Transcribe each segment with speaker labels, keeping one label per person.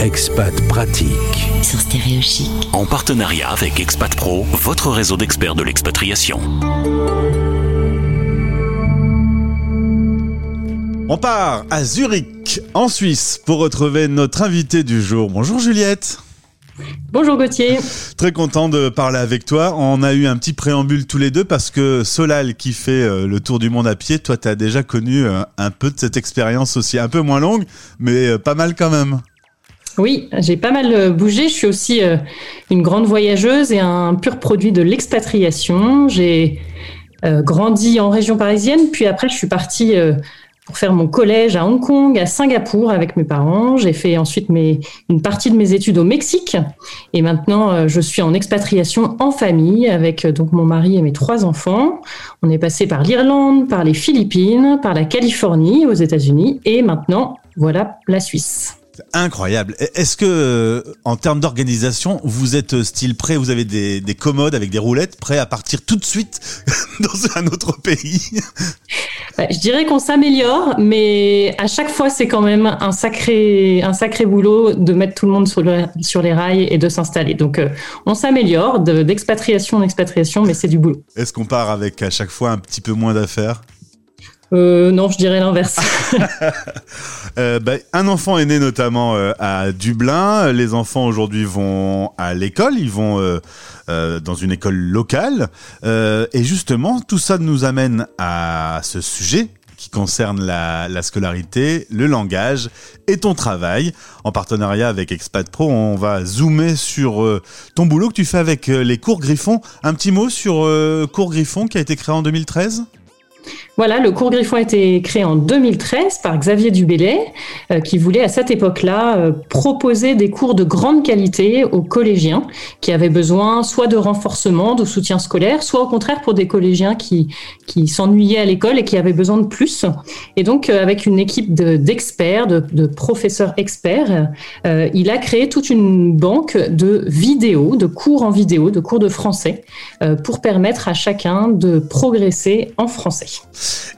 Speaker 1: Expat pratique.
Speaker 2: sur Stéréo Chic.
Speaker 3: En partenariat avec Expat Pro, votre réseau d'experts de l'expatriation.
Speaker 4: On part à Zurich, en Suisse, pour retrouver notre invité du jour. Bonjour Juliette.
Speaker 5: Bonjour Gauthier.
Speaker 4: Très content de parler avec toi. On a eu un petit préambule tous les deux parce que Solal qui fait euh, le tour du monde à pied, toi tu as déjà connu euh, un peu de cette expérience aussi, un peu moins longue, mais euh, pas mal quand même.
Speaker 5: Oui, j'ai pas mal bougé. Je suis aussi une grande voyageuse et un pur produit de l'expatriation. J'ai grandi en région parisienne, puis après je suis partie pour faire mon collège à Hong Kong, à Singapour avec mes parents. J'ai fait ensuite mes, une partie de mes études au Mexique et maintenant euh, je suis en expatriation en famille avec euh, donc mon mari et mes trois enfants. On est passé par l'Irlande, par les Philippines, par la Californie aux États-Unis et maintenant voilà la Suisse.
Speaker 4: Incroyable. Et Est-ce que, euh, en termes d'organisation, vous êtes euh, style prêt Vous avez des, des commodes avec des roulettes, prêts à partir tout de suite dans un autre pays?
Speaker 5: Ouais, Je dirais qu'on s'améliore, mais à chaque fois, c'est quand même un sacré, un sacré boulot de mettre tout le monde sur, le- sur les rails et de s'installer. Donc, euh, on s'améliore de- d'expatriation en expatriation, mais c'est du boulot.
Speaker 4: Est-ce qu'on part avec à chaque fois un petit peu moins d'affaires?
Speaker 5: Euh, non, je dirais l'inverse.
Speaker 4: Euh, bah, un enfant est né notamment euh, à Dublin. Les enfants aujourd'hui vont à l'école, ils vont euh, euh, dans une école locale. Euh, et justement, tout ça nous amène à ce sujet qui concerne la, la scolarité, le langage et ton travail. En partenariat avec Expat Pro, on va zoomer sur euh, ton boulot que tu fais avec euh, les cours Griffon. Un petit mot sur euh, Cours Griffon qui a été créé en 2013
Speaker 5: Voilà, le cours Griffon a été créé en 2013 par Xavier Dubélé, euh, qui voulait à cette époque-là euh, proposer des cours de grande qualité aux collégiens qui avaient besoin soit de renforcement, de soutien scolaire, soit au contraire pour des collégiens qui, qui s'ennuyaient à l'école et qui avaient besoin de plus. Et donc, euh, avec une équipe de- d'experts, de, professeurs experts, il a créé toute une banque de vidéos, de cours en vidéo, de cours de français, pour permettre à chacun de progresser en français.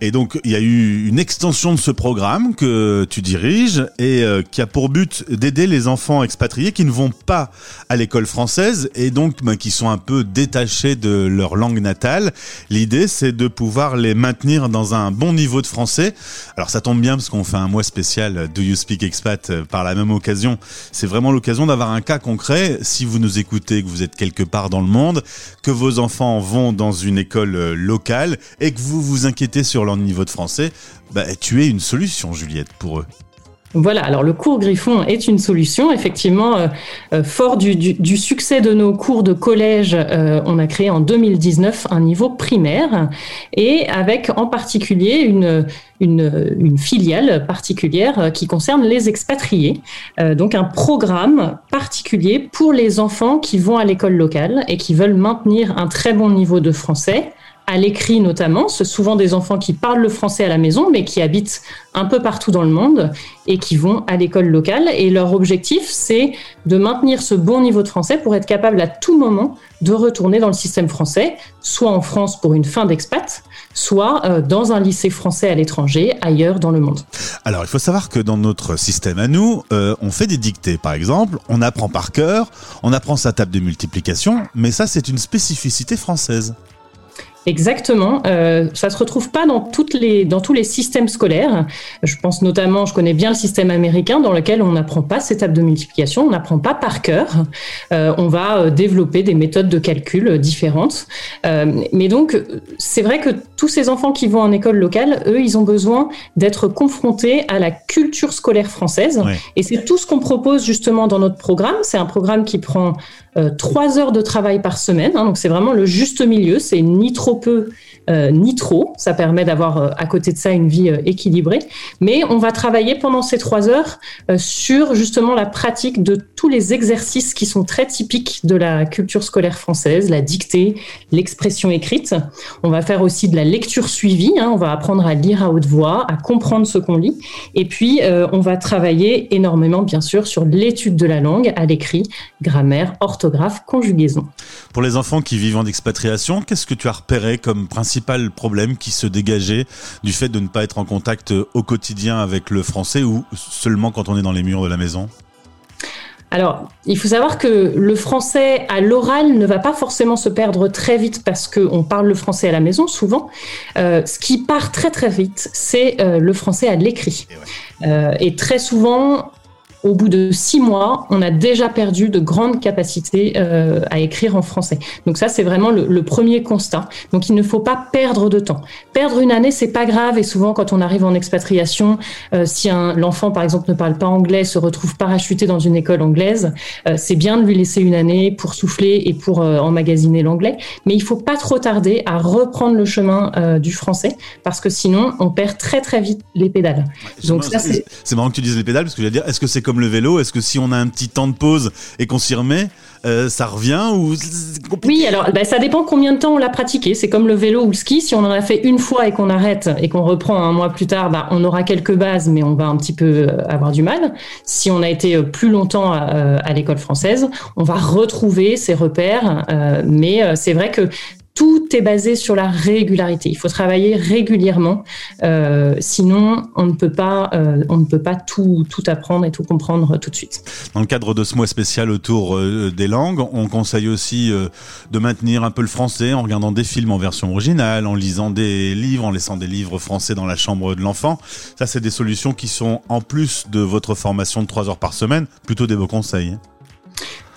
Speaker 4: Et donc, il y a eu une extension de ce programme que tu diriges et euh, qui a pour but d'aider les enfants expatriés qui ne vont pas à l'école française et donc ben, qui sont un peu détachés de leur langue natale. L'idée, c'est de pouvoir les maintenir dans un bon niveau de français. Alors, ça tombe bien parce qu'on fait un mois spécial euh, Do You Speak Expat euh, par la même occasion. C'est vraiment l'occasion d'avoir un cas concret. Si vous nous écoutez, que vous êtes quelque part dans le monde, que vos enfants vont dans une école locale et que vous vous inquiétez sur leur niveau de français, bah, tu es une solution, Juliette, pour eux.
Speaker 5: Voilà, alors le cours Griffon est une solution. Effectivement, euh, euh, fort du, succès de nos cours de collège, euh, on a créé en 2019 un niveau primaire et avec en particulier une, filiale particulière qui concerne les expatriés. Donc un programme particulier pour les enfants qui vont à l'école locale et qui veulent maintenir un très bon niveau de français à l'écrit notamment. C'est souvent des enfants qui parlent le français à la maison, mais qui habitent un peu partout dans le monde et qui vont à l'école locale. Et leur objectif, c'est de maintenir ce bon niveau de français pour être capable à tout moment de retourner dans le système français, soit en France pour une fin d'expat, soit euh, dans un lycée français à l'étranger, ailleurs dans le monde.
Speaker 4: Alors, il faut savoir que dans notre système à nous, euh, on fait des dictées, par exemple, on apprend par cœur, on apprend sa table de multiplication, mais ça, c'est une spécificité française.
Speaker 5: Exactement. Euh, ça se retrouve pas dans toutes les dans tous les systèmes scolaires. Je pense notamment, je connais bien le système américain dans lequel on n'apprend pas ces tables de multiplication, on n'apprend pas par cœur. Euh, on va euh, développer des méthodes de calcul euh, différentes. Euh, mais donc, c'est vrai que tous ces enfants qui vont en école locale, eux, ils ont besoin d'être confrontés à la culture scolaire française.
Speaker 4: Ouais.
Speaker 5: Et c'est tout ce qu'on propose justement dans notre programme. C'est un programme qui prend trois heures de travail par semaine. hein, donc c'est vraiment le juste milieu. C'est ni trop peu. euh, ni trop. Ça permet d'avoir euh, à côté de ça une vie euh, équilibrée. Mais on va travailler pendant ces trois heures euh, sur justement la pratique de tous les exercices qui sont très typiques de la culture scolaire française, la dictée, l'expression écrite. On va faire aussi de la lecture suivie. hein. on va apprendre à lire à haute voix, à comprendre ce qu'on lit. Et puis, euh, on va travailler énormément, bien sûr, sur l'étude de la langue à l'écrit, grammaire, orthographe, conjugaison.
Speaker 4: Pour les enfants qui vivent en expatriation, qu'est-ce que tu as repéré comme principal principal problème qui se dégageait du fait de ne pas être en contact au quotidien avec le français ou seulement quand on est dans les murs de la maison?
Speaker 5: Alors, il faut savoir que le français à l'oral ne va pas forcément se perdre très vite parce qu'on parle le français à la maison souvent. Euh, ce qui part très très vite, c'est euh, le français à l'écrit. Et, euh, et très souvent, au bout de six mois, on a déjà perdu de grandes capacités euh, à écrire en français. Donc ça, c'est vraiment le, le, premier constat. Donc il ne faut pas perdre de temps. Perdre une année, c'est pas grave. Et souvent, quand on arrive en expatriation, euh, si l'enfant, par exemple, ne parle pas anglais, se retrouve parachuté dans une école anglaise, euh, c'est bien de lui laisser une année pour souffler et pour euh, emmagasiner l'anglais. Mais il faut pas trop tarder à reprendre le chemin euh, du français parce que sinon, on perd très très vite les pédales.
Speaker 4: Donc ça, c'est marrant que tu dises les pédales parce que je veux dire, est-ce que c'est comme le vélo Est-ce que si on a un petit temps de pause et qu'on s'y remet, euh, ça revient ou
Speaker 5: Oui, alors bah, ça dépend combien de temps on l'a pratiqué. C'est comme le vélo ou le ski. Si on en a fait une fois et qu'on arrête et qu'on reprend un mois plus tard, bah, on aura quelques bases, mais on va un petit peu euh, avoir du mal. Si on a été euh, plus longtemps à, l'école française, on va retrouver ses repères. Mais c'est vrai que tout est basé sur la régularité. Il faut travailler régulièrement, euh, sinon on ne peut pas, euh, on ne peut pas tout, tout apprendre et tout comprendre tout de suite.
Speaker 4: Dans le cadre de ce mois spécial autour euh, des langues, on conseille aussi euh, de maintenir un peu le français en regardant des films en version originale, en lisant des livres, en laissant des livres français dans la chambre de l'enfant. Ça, c'est des solutions qui sont en plus de votre formation de trois heures par semaine, plutôt des beaux conseils.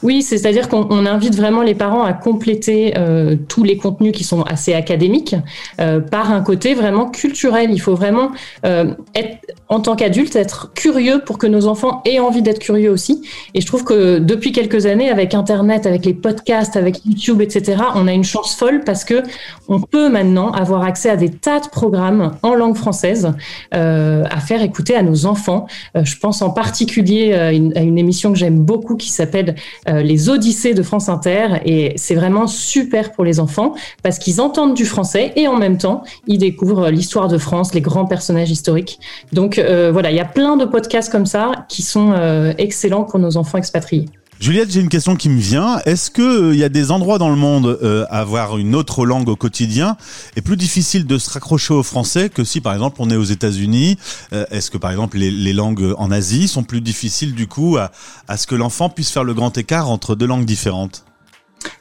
Speaker 5: Oui, c'est-à-dire qu'on invite vraiment les parents à compléter euh, tous les contenus qui sont assez académiques euh, par un côté vraiment culturel. Il faut vraiment euh, être, en tant qu'adulte, être curieux pour que nos enfants aient envie d'être curieux aussi. Et je trouve que depuis quelques années, avec Internet, avec les podcasts, avec YouTube, etc., on a une chance folle parce que on peut maintenant avoir accès à des tas de programmes en langue française à faire écouter à nos enfants. je pense en particulier à une, à une émission que j'aime beaucoup qui s'appelle euh, les Odyssées de France Inter et c'est vraiment super pour les enfants parce qu'ils entendent du français et en même temps ils découvrent l'histoire de France, les grands personnages historiques. Donc euh, voilà, il y a plein de podcasts comme ça qui sont euh, excellents pour nos enfants expatriés.
Speaker 4: Juliette, j'ai une question qui me vient. Est-ce que il euh, y a des endroits dans le monde euh, avoir une autre langue au quotidien est plus difficile de se raccrocher au français que si par exemple on est aux États-Unis euh, Est-ce que par exemple les, les, langues en Asie sont plus difficiles du coup à, à ce que l'enfant puisse faire le grand écart entre deux langues différentes?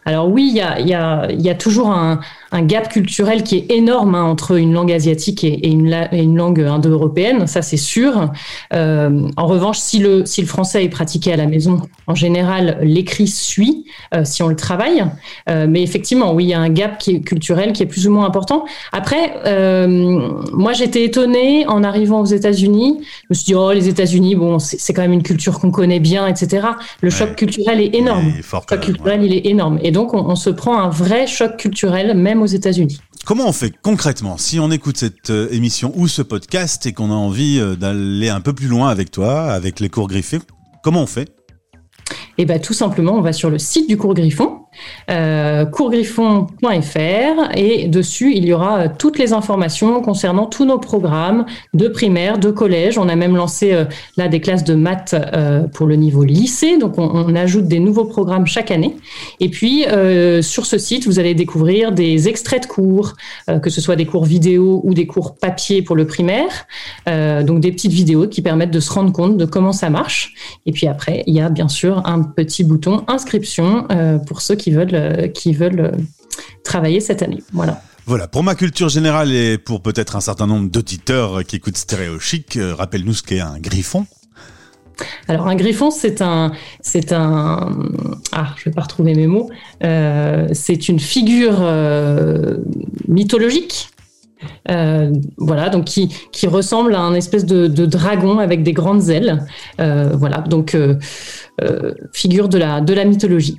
Speaker 5: Alors oui, il y a, y, a, y a, toujours un, un, gap culturel qui est énorme hein, entre une langue asiatique et, et, une, et une, langue indo-européenne, ça c'est sûr. Euh, en revanche, si le, si le français est pratiqué à la maison, en général, l'écrit suit euh, si on le travaille. Euh, mais effectivement, oui, il y a un gap qui est culturel qui est plus ou moins important. Après, moi j'étais étonnée en arrivant aux États-Unis. Je me suis dit, oh, les États-Unis, bon, c'est quand même une culture qu'on connaît bien, etc. Le ouais. choc culturel est énorme. le choc culturel, ouais. il est énorme. Et donc, on, on, se prend un vrai choc culturel, même aux États-Unis.
Speaker 4: Comment on fait concrètement si on écoute cette euh, émission ou ce podcast et qu'on a envie euh, d'aller un peu plus loin avec toi, avec les cours griffés Comment on fait?
Speaker 5: Eh bien, tout simplement, on va sur le site du cours Griffon, euh, courgriffon.fr et dessus il y aura euh, toutes les informations concernant tous nos programmes de primaire, de collège. On a même lancé euh, là des classes de maths euh, pour le niveau lycée, donc on, on, ajoute des nouveaux programmes chaque année. Et puis sur ce site, vous allez découvrir des extraits de cours, que ce soit des cours vidéo ou des cours papier pour le primaire, donc des petites vidéos qui permettent de se rendre compte de comment ça marche. Et puis après, il y a bien sûr un petit bouton inscription pour ceux qui qui veulent, euh, qui veulent euh, travailler cette année. Voilà.
Speaker 4: Voilà, pour ma culture générale et pour peut-être un certain nombre d'auditeurs qui écoutent Stéréo Chic, euh, rappelle-nous ce qu'est un griffon.
Speaker 5: Alors un griffon, c'est un, c'est un, ah, je vais pas retrouver mes mots. Euh, c'est une figure euh, mythologique. Euh, voilà, donc qui, qui ressemble à un espèce de, de dragon avec des grandes ailes. voilà, donc figure de la, de la mythologie.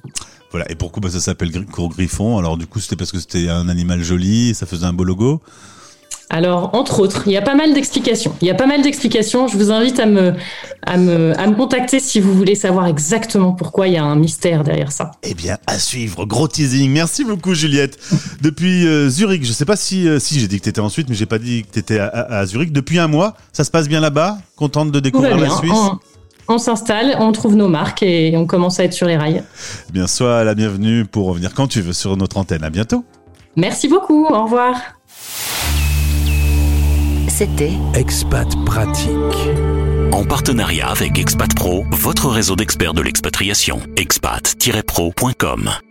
Speaker 4: Voilà. Et pourquoi? Bah, ça s'appelle cours griffon Alors du coup, c'était parce que c'était un animal joli et ça faisait un beau logo?
Speaker 5: Alors, entre autres, il y a pas mal d'explications. Il y a pas mal d'explications. Je vous invite à me, à, me, à me contacter si vous voulez savoir exactement pourquoi il y a un mystère derrière ça.
Speaker 4: Eh bien, à suivre. Gros teasing. Merci beaucoup, Juliette. Depuis euh, Zurich, je sais pas si, euh, si j'ai dit que tu étais ensuite, mais j'ai pas dit que tu étais à, à, à, Zurich. Depuis un mois, ça se passe bien là-bas? Contente de découvrir la Suisse?
Speaker 5: on s'installe, on trouve nos marques et on commence à être sur les rails.
Speaker 4: Bien, sois la bienvenue pour revenir quand tu veux sur notre antenne. À bientôt.
Speaker 5: Merci beaucoup. Au revoir.
Speaker 2: C'était
Speaker 1: Expat Pratique.
Speaker 3: En partenariat avec Expat Pro, votre réseau d'experts de l'expatriation. expat-pro.com